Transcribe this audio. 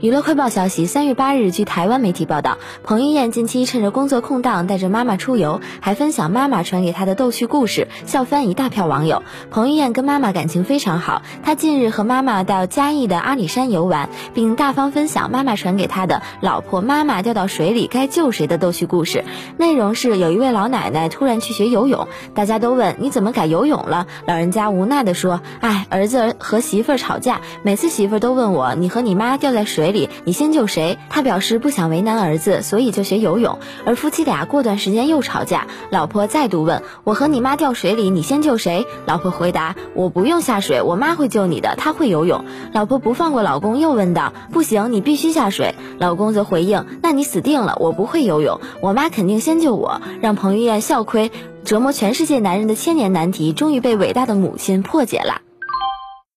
娱乐快报消息，三月八日，据台湾媒体报道，彭于晏近期趁着工作空档带着妈妈出游，还分享妈妈传给他的逗趣故事，笑翻一大票网友。彭于晏跟妈妈感情非常好，他近日和妈妈到嘉义的阿里山游玩，并大方分享妈妈传给他的“老婆妈妈掉到水里该救谁”的逗趣故事。内容是有一位老奶奶突然去学游泳，大家都问你怎么改游泳了，老人家无奈地说：“哎，儿子和媳妇吵架，每次媳妇都问我你和你妈掉在水。”里你先救谁？他表示不想为难儿子，所以就学游泳。而夫妻俩过段时间又吵架，老婆再度问：“我和你妈掉水里，你先救谁？”老婆回答：“我不用下水，我妈会救你的，她会游泳。”老婆不放过老公，又问道：“不行，你必须下水。”老公则回应：“那你死定了，我不会游泳，我妈肯定先救我。”让彭于晏笑亏，折磨全世界男人的千年难题，终于被伟大的母亲破解了。